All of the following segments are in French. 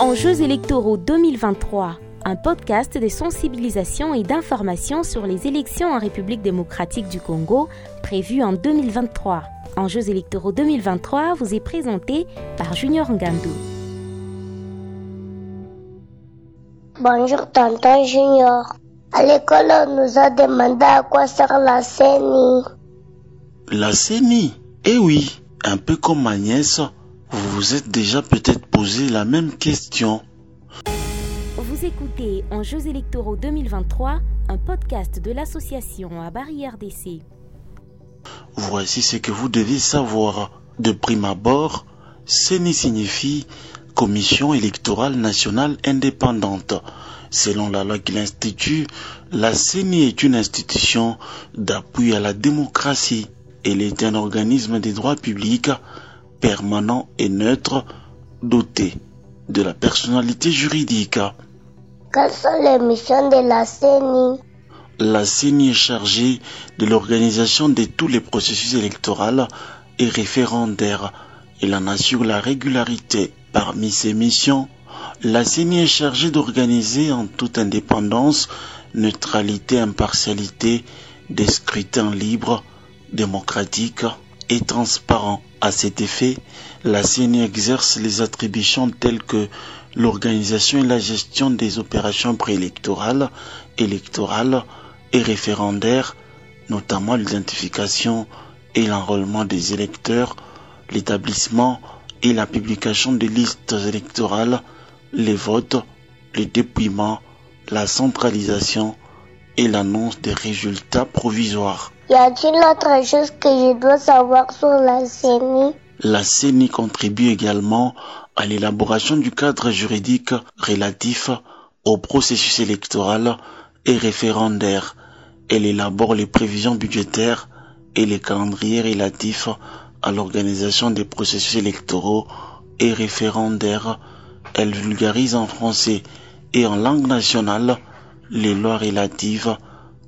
Enjeux électoraux 2023, un podcast de sensibilisation et d'information sur les élections en République démocratique du Congo prévues en 2023. Enjeux électoraux 2023 vous est présenté par Junior Ngandou. Bonjour tonton Junior. À l'école, on nous a demandé à quoi sert la CENI. La CENI? Eh oui, un peu comme ma nièce, vous vous êtes déjà peut-être posé la même question. Vous écoutez Enjeux électoraux 2023, un podcast de l'association à Barrière d'essai. Voici ce que vous devez savoir. De prime abord, CENI signifie Commission électorale nationale indépendante. Selon la loi qui l'institue, la CENI est une institution d'appui à la démocratie. Elle est un organisme des droits publics permanent et neutre doté de la personnalité juridique. Quelles sont les missions de la CENI? La CENI est chargée de l'organisation de tous les processus électoraux et référendaires. Elle en assure la régularité. Parmi ses missions, la CENI est chargée d'organiser en toute indépendance, neutralité, impartialité des scrutins libres, démocratiques et transparents. À cet effet, la CENI exerce les attributions telles que l'organisation et la gestion des opérations préélectorales, électorales et référendaires, notamment l'identification et l'enrôlement des électeurs, l'établissement et la publication des listes électorales, les votes, le dépouillement, la centralisation et l'annonce des résultats provisoires. Y a-t-il autre chose que je dois savoir sur la CENI? La CENI contribue également à l'élaboration du cadre juridique relatif au processus électoral et référendaire. Elle élabore les prévisions budgétaires et les calendriers relatifs à l'organisation des processus électoraux et référendaires. Elle vulgarise en français et en langue nationale les lois relatives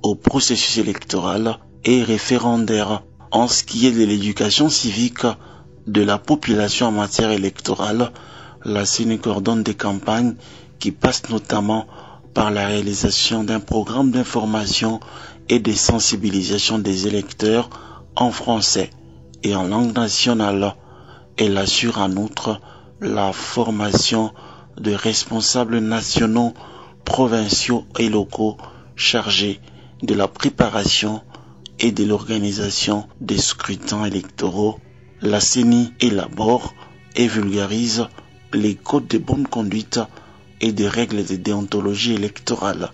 au processus électoral et référendaire en ce qui est de l'éducation civique de la population en matière électorale. La CENI coordonne des campagnes qui passent notamment par la réalisation d'un programme d'information et de sensibilisation des électeurs en français et en langue nationale. Elle assure en outre la formation de responsables nationaux, provinciaux et locaux chargés de la préparation et de l'organisation des scrutins électoraux. La CENI élabore et vulgarise les codes de bonne conduite et des règles de déontologie électorale.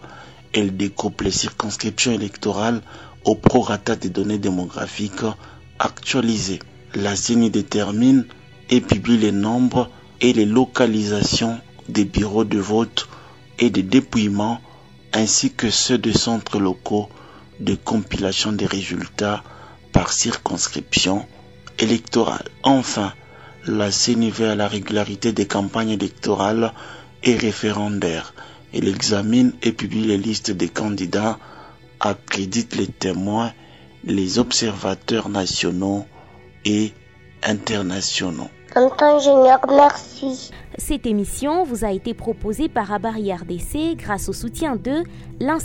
Elle découpe les circonscriptions électorales au prorata des données démographiques actualisées. La CENI détermine et publie les nombres et les localisations des bureaux de vote et de dépouillement ainsi que ceux de centres locaux de compilation des résultats par circonscription électorale. Enfin, la veille à la régularité des campagnes électorales et référendaires. Elle examine et publie les listes des candidats, accrédite les témoins, les observateurs nationaux et internationaux. Tonton Junior, merci. Cette émission vous a été proposée par Abari RDC grâce au soutien de l'Institut